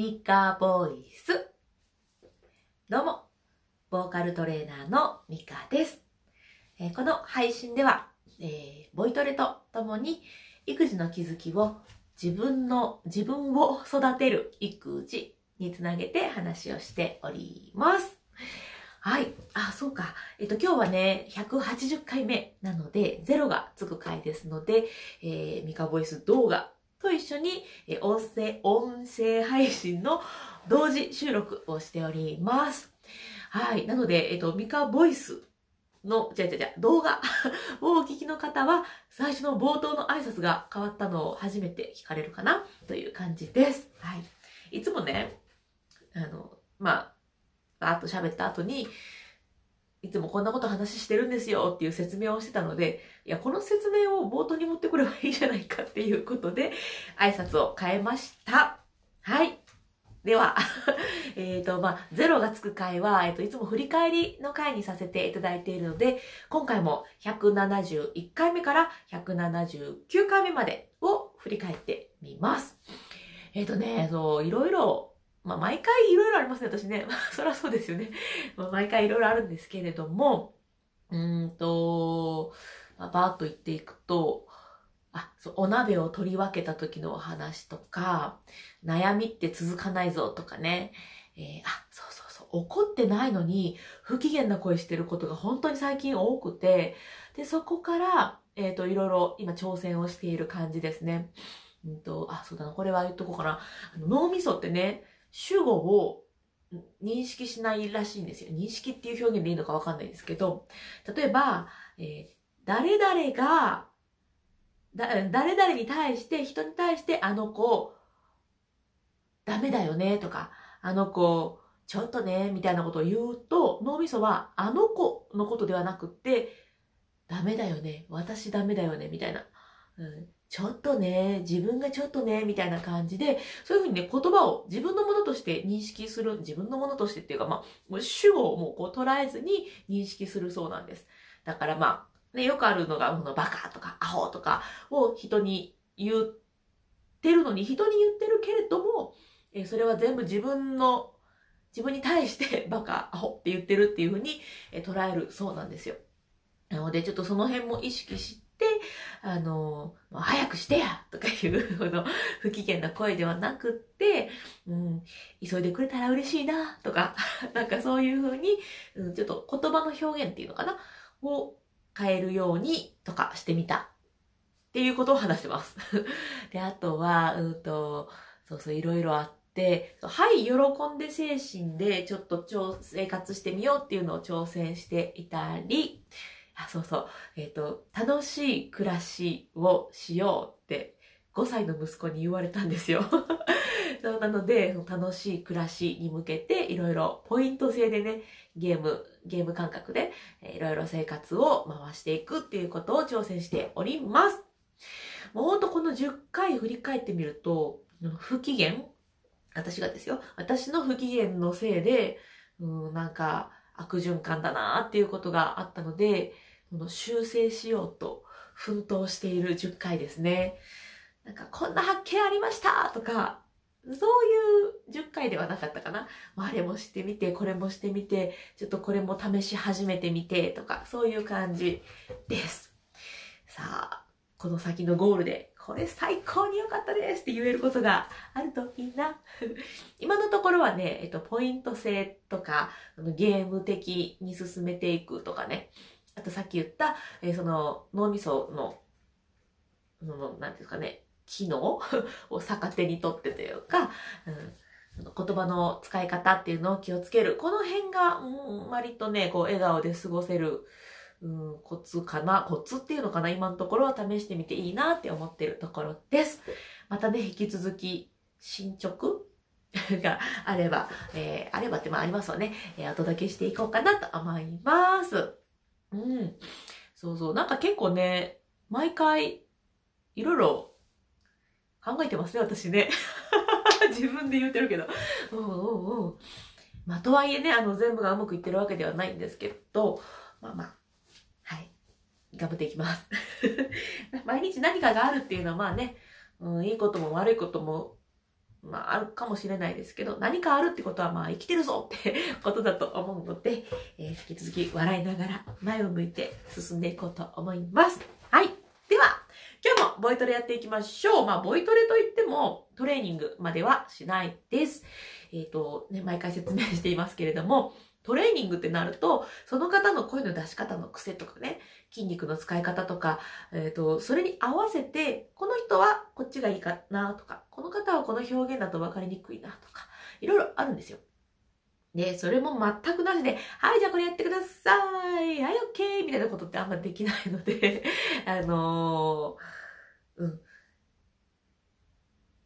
ミカボイス。どうも、ボーカルトレーナーのミカです。えーこの配信では、えーボイトレとともに育児の気づきを自分の、自分を育てる育児につなげて話をしております。はい。あ、そうか。えっと、今日はね、180回目なので、ゼロがつく回ですので、えーミカボイス動画と一緒に、えー音声、音声配信の同時収録をしております。はい。なので、えっと、ミカボイスの、じゃじゃじゃ動画 をお聞きの方は、最初の冒頭の挨拶が変わったのを初めて聞かれるかなという感じです。はい。いつもね、あの、まあ、バーッと喋った後に、いつもこんなこと話してるんですよっていう説明をしてたので、いや、この説明を冒頭に持ってくればいいじゃないかっていうことで、挨拶を変えました。はい。では、えっと、まあ、ゼロがつく回は、えっ、と、いつも振り返りの回にさせていただいているので、今回も171回目から179回目までを振り返ってみます。えっ、とね、そう、いろいろ、まあ、毎回いろいろありますね、私ね。ま あそりゃそうですよね。まあ毎回いろいろあるんですけれども、うんと、まあ、バーッと言っていくと、あ、そう、お鍋を取り分けた時のお話とか、悩みって続かないぞとかね、えーあ、そうそうそう、怒ってないのに不機嫌な声してることが本当に最近多くて、で、そこから、えっ、と、いろいろ今挑戦をしている感じですね。うんと、あ、そうだな、これは言っとこうかな。あの脳みそってね、主語を認識しないらしいんですよ。認識っていう表現でいいのかわかんないですけど、例えば、えー誰々が、だ、誰々に対して、人に対して、あの子、ダメだよね、とか、あの子、ちょっとね、みたいなことを言うと、脳みそは、あの子のことではなくって、ダメだよね、私ダメだよね、みたいな。うん、ちょっとね、自分がちょっとね、みたいな感じで、そういうふうにね、言葉を自分のものとして認識する、自分のものとしてっていうか、まあ、主語をもうこう捉えずに認識するそうなんです。だからまあ、ね、よくあるのが、このバカとかアホとかを人に言ってるのに、人に言ってるけれども、えそれは全部自分の、自分に対してバカ、アホって言ってるっていうふうに、え捉えるそうなんですよ。なので、ちょっとその辺も意識して、あの早くしてやとかいう、この、不機嫌な声ではなくって、うん、急いでくれたら嬉しいなとか、なんかそういうふうに、うん、ちょっと言葉の表現っていうのかなを変えるようにとかしてみたっていうことを話してます。で、あとは、うんと、そうそう、いろいろあって、はい、喜んで精神でちょっと生活してみようっていうのを挑戦していたり、あ、そうそう、えっ、と、楽しい暮らしをしようって5歳の息子に言われたんですよ。そうなので、その楽しい暮らしに向けていろいろポイント制でね、ゲーム、ゲーム感覚でいろいろ生活を回していくっていうことを挑戦しております。もうほんとこの10回振り返ってみると、不機嫌私がですよ。私の不機嫌のせいで、うん、なんか悪循環だなっていうことがあったので、この修正しようと奮闘している10回ですね。なんかこんな発見ありましたとか、そういう10回ではなかったかな。あれもしてみて、これもしてみて、ちょっとこれも試し始めてみてとか、そういう感じです。さあ、この先のゴールで、これ最高に良かったですって言えることがあるといいな。今のところはね、えっと、ポイント制とか、ゲーム的に進めていくとかね。あとさっき言った、えーその脳みその、その、なんていうんですかね、機能？を逆手にとってというか、うん言葉の使い方っていうのを気をつける。この辺が、うん、割とね、こう、笑顔で過ごせる、うん、コツかな？コツっていうのかな？今のところは試してみていいなって思ってるところです。またね、引き続き、進捗？があれば、えーあればってまあありますわね、えーお届けしていこうかなと思います。うん。そうそう。なんか結構ね、毎回、いろいろ考えてますね、私ね。自分で言ってるけど。うんうんう。まあ、とはいえね、あの、全部がうまくいってるわけではないんですけど、まあまあ、はい。頑張っていきます。毎日何かがあるっていうのはまあね、うん、いいことも悪いこともまあ、あるかもしれないですけど、何かあるってことは、まあ、生きてるぞってことだと思うので、えー、引き続き笑いながら前を向いて進んでいこうと思います。はい。では、今日もボイトレやっていきましょう。まあ、ボイトレといっても、トレーニングまではしないです。えっ、ー、と、ね、毎回説明していますけれども、トレーニングってなると、その方の声の出し方の癖とかね、筋肉の使い方とか、えっ、ー、と、それに合わせて、この人はこっちがいいかなとか、この方はこの表現だと分かりにくいなとか、いろいろあるんですよ。で、それも全くなしで、はい、じゃあこれやってください。はい、オッケーみたいなことってあんまできないので あのー、うん。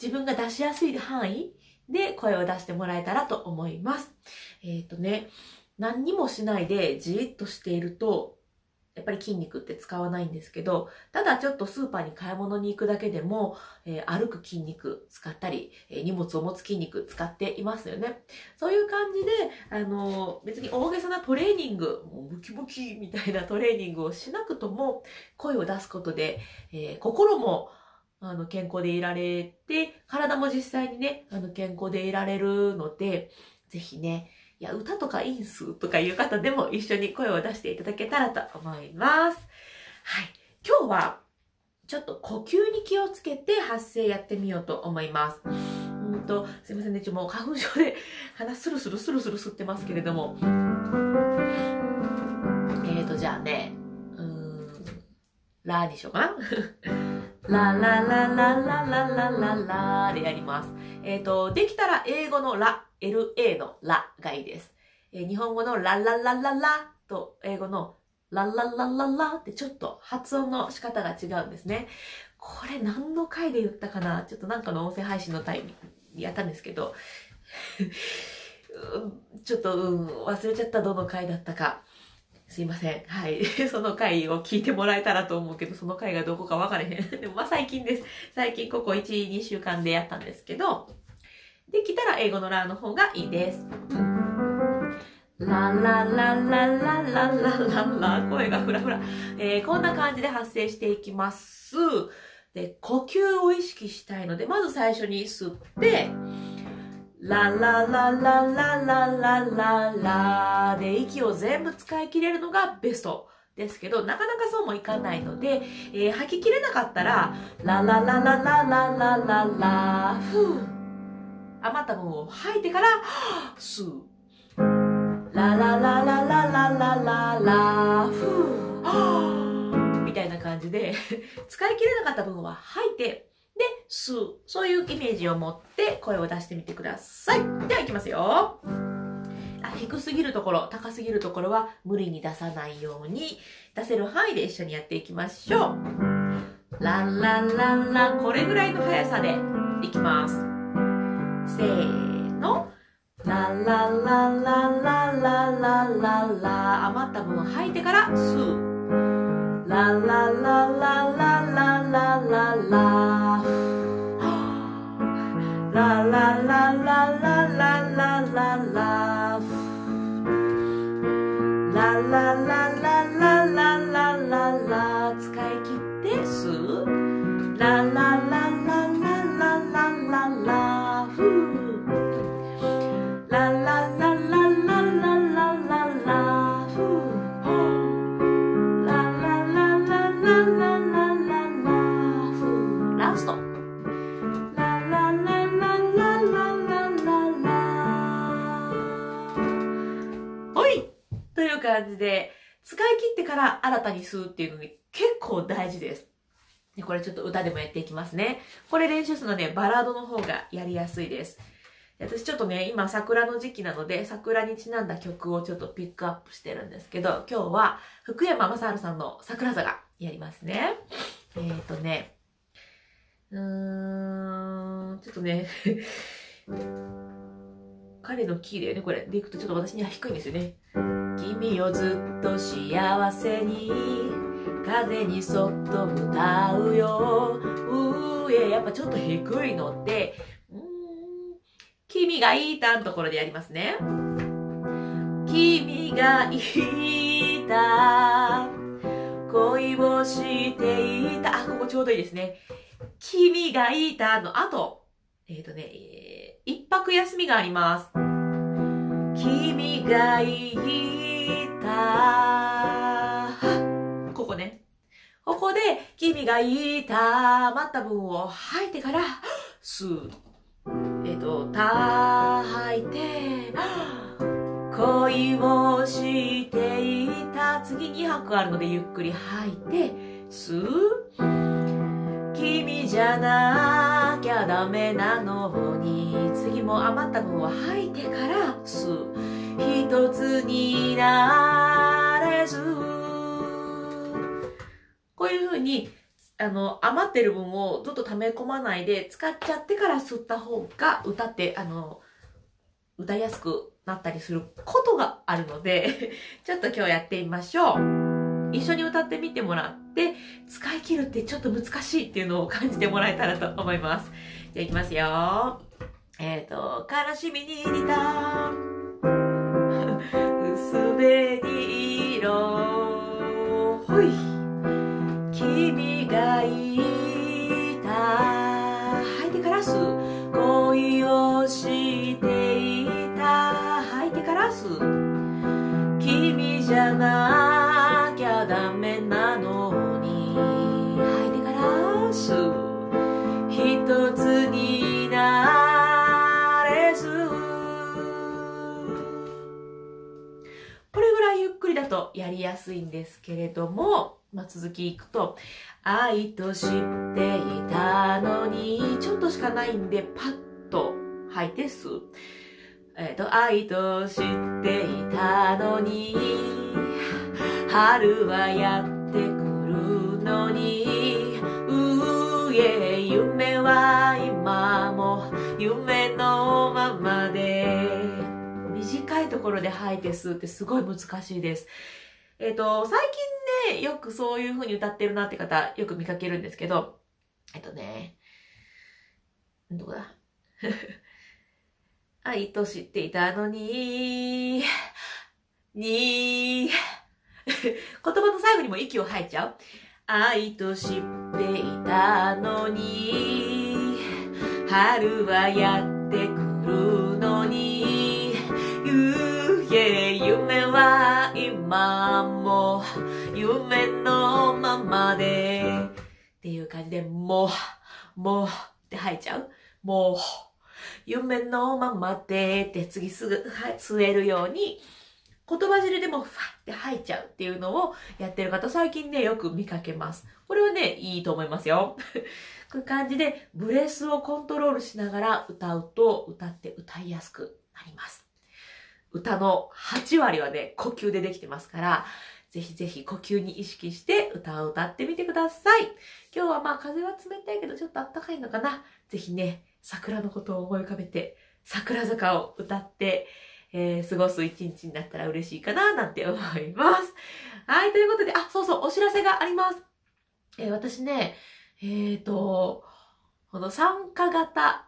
自分が出しやすい範囲で声を出してもらえたらと思います。えっ、ー、とね、何にもしないでじーっとしていると、やっぱり筋肉って使わないんですけど、ただちょっとスーパーに買い物に行くだけでも、えー、歩く筋肉使ったり、えー、荷物を持つ筋肉使っていますよね。そういう感じで、あのー、別に大げさなトレーニング、もうムキムキみたいなトレーニングをしなくとも、声を出すことで、え心もあの、健康でいられて、体も実際にね、あの、健康でいられるので、ぜひね、いや、歌とかいいんすとかいう方でも一緒に声を出していただけたらと思います。はい。今日は、ちょっと呼吸に気をつけて発声やってみようと思います。うんと、すいませんね、ちょ、もう花粉症で鼻スルスルスルスル吸ってますけれども。えーと、じゃあね、うーん、ラーにしようかな。ラララララララララでやります。えっ、ー、と、できたら英語のラ、LA のラがいいです。えー、日本語のラララララと英語のラララララってちょっと発音の仕方が違うんですね。これ何の回で言ったかな？ちょっとなんかの音声配信のタイミングやったんですけど、ちょっと、うん、忘れちゃったどの回だったか。すいません。はい。その回を聞いてもらえたらと思うけど、その回がどこか分かれへん。でもまあ最近です。最近ここ1、2週間でやったんですけど、できたら英語のラの方がいいです。ラララララララララ声がフラフラ、えー、こんな感じで発声していきます。で、呼吸を意識したいので、まず最初に吸って、ラララララララララで息を全部使い切れるのがベストですけど、なかなかそうもいかないので、えー、吐ききれなかったら、ラララララララララふう余った分を吐いてから、吸う。ラララララララララふうみたいな感じで、使い切れなかった分は吐いて、吸う。そういうイメージを持って声を出してみてください。では、いきますよ。あ低すぎるところ、高すぎるところは無理に出さないように、出せる範囲で一緒にやっていきましょう。ランランランラン、これぐらいの速さでいきます。せーの。ランランランランランランランランラ余った分吐いてから吸う。ランランランランランラスト。という感じで、使い切ってから新たに吸うっていうのに結構大事です。で、これちょっと歌でもやっていきますね。これ練習するので、バラードの方がやりやすいです。私ちょっとね、今桜の時期なので、桜にちなんだ曲をちょっとピックアップしてるんですけど、今日は福山雅治さんの桜坂やりますね。えっ、ー、とね、うーん、ちょっとね 彼のキーだよね、これ。でいくとちょっと私には低いんですよね。君をずっと幸せに風にそっと歌うようえやっぱちょっと低いのってうん君がいたんところでやりますね君がいた恋をしていたあここちょうどいいですね君がいたの後えっ、とね、えー一泊休みがあります。君が言った。ここね。ここで、君が言った、待った分を吐いてから、吸う。えっ、と、た、吐いて、恋をしていた。次2拍あるので、ゆっくり吐いて、吸う。君じゃなきゃダメなの。に次も余った分は吐いてから吸う。一つになれず。こういう風にあの余ってる分をずっと溜め込まないで使っちゃってから吸った方が歌ってあの歌いやすくなったりすることがあるので ちょっと今日やってみましょう。一緒に歌ってみてもらって。使い切るってちょっと難しいっていうのを感じてもらえたらと思います。じゃあいきますよ。えっ、と、悲しみに似たとやりやすいんですけれども、まあ、続きいくと「愛と知っていたのに」ちょっとしかないんでパッと吐いて吸う。えっ、と、愛と知っていたのに、春はやってくるのに、うえ、ころで吐いて吸うってすごい難しいです。えっ、と、最近ね、よくそういう風に歌ってるなって方、よく見かけるんですけど、えっとね、どこだ？愛と知っていたのに、に、言葉の最後にも息を吐いちゃう？愛と知っていたのに、春はやってくるは今もう夢のままで、っていう感じで、もう、もうって吐いちゃう？もう、夢のままでって次すぐ吸えるように言葉尻でもファって吐いちゃうっていうのをやってる方最近ねよく見かけます。これはねいいと思いますよ。こういう感じでブレスをコントロールしながら歌うと歌って歌いやすくなります。歌の8割はね呼吸でできてますからぜひぜひ呼吸に意識して歌を歌ってみてください。今日はまあ風は冷たいけどちょっと暖かいのかな。ぜひね、桜のことを思い浮かべて、桜坂を歌って、えー過ごす一日になったら嬉しいかななんて思います。はい、ということで、あ、そうそう、お知らせがあります。えー私ね、えっ、と、この参加型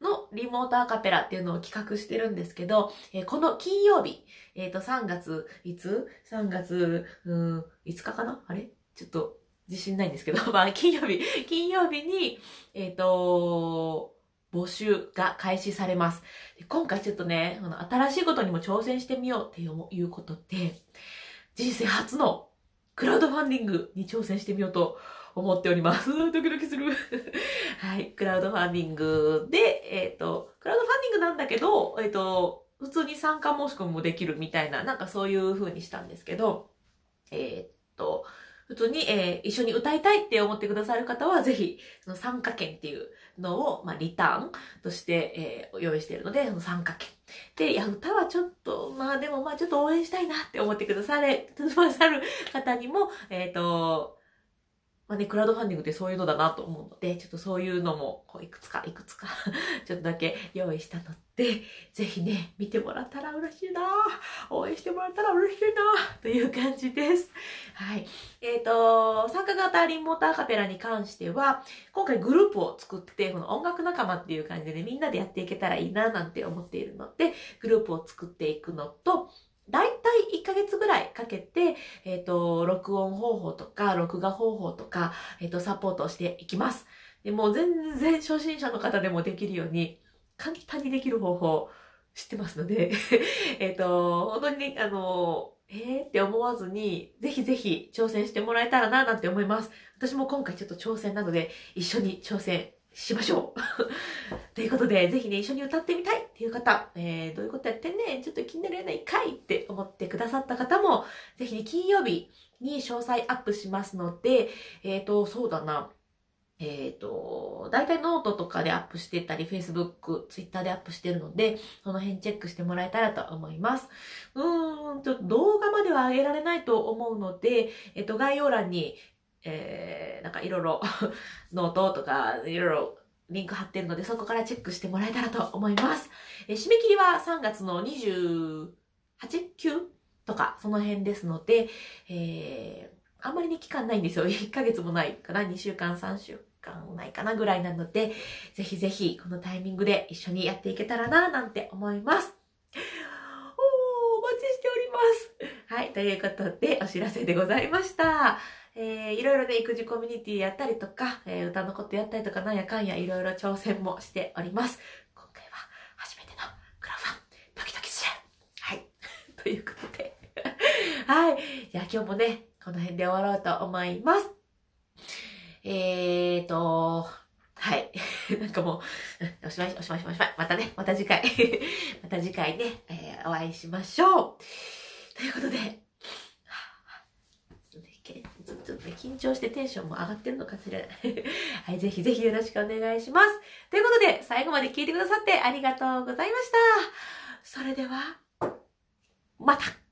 のリモートアカペラっていうのを企画してるんですけど、えーこの金曜日、えっ、と、3月、いつ ?3 月、うん、5日かな？あれ？ちょっと自信ないんですけど、まあ、金曜日、金曜日に、えっ、と、募集が開始されます。今回ちょっとね、新しいことにも挑戦してみようっていうことで、人生初のクラウドファンディングに挑戦してみようと思っております。ドキドキする。はい、クラウドファンディングで、えっ、と、クラウドファンディングなんだけど、えっ、と、普通に参加申し込みもできるみたいな、なんかそういう風にしたんですけど、えっ、と、普通に、えー一緒に歌いたいって思ってくださる方は、ぜひ、その参加券っていうのを、まあ、リターンとして、えー用意しているので、その参加券。で、いや、歌はちょっと、まあでも、まあちょっと応援したいなって思ってくだされ、くださる方にも、えっ、と、まあね、クラウドファンディングってそういうのだなと思うので、ちょっとそういうのも、こう、いくつか、いくつか、ちょっとだけ用意したので、ぜひね、見てもらったら嬉しいな応援してもらったら嬉しいなという感じです。はい。えっ、と、参加型リモートアカペラに関しては、今回グループを作って、この音楽仲間っていう感じでね、みんなでやっていけたらいいななんて思っているので、グループを作っていくのと、だいたい1ヶ月ぐらいかけて、えっ、と、録音方法とか、録画方法とか、えっ、と、サポートしていきます。でもう全然初心者の方でもできるように、簡単にできる方法知ってますので えっと、本当にね、あの、えー？って思わずに、ぜひぜひ挑戦してもらえたらな、なんて思います。私も今回ちょっと挑戦なので、一緒に挑戦しましょう。ということで、ぜひね、一緒に歌ってみたいっていう方、えー、どういうことやってんねちょっと気になるやないかいって思ってくださった方も、ぜひね、金曜日に詳細アップしますので、えっ、ー、と、そうだな。えっ、ー、と、大体ノートとかでアップしてたり、Facebook、Twitter でアップしてるので、その辺チェックしてもらえたらと思います。うーん、ちょっと動画までは上げられないと思うので、えっ、ー、と、概要欄に、えー、なんかいろいろ ノートとか、いろいろリンク貼ってるので、そこからチェックしてもらえたらと思います。えー、締め切りは3月の8、9とか、その辺ですので、えー、あんまりね、期間ないんですよ。1ヶ月もないかな。2週間、3週間もないかなぐらいなので、ぜひぜひこのタイミングで一緒にやっていけたらな、なんて思います。お、お待ちしております。はい、ということでお知らせでございました。えー、いろいろね、育児コミュニティやったりとか、えー、歌のことやったりとか、なんやかんやいろいろ挑戦もしております。今回は初めてのクラファン、ドキドキする。はい。ということで。はい。じゃあ今日もね、この辺で終わろうと思います。えーと、はい。なんかもう、おしまい、おしまい、おしまい、またね、また次回また次回ね、えー、お会いしましょう。ということで、ちょっとね、緊張してテンションも上がってるのかしらはい、ぜひぜひよろしくお願いします。ということで、最後まで聞いてくださってありがとうございました。それでは、また。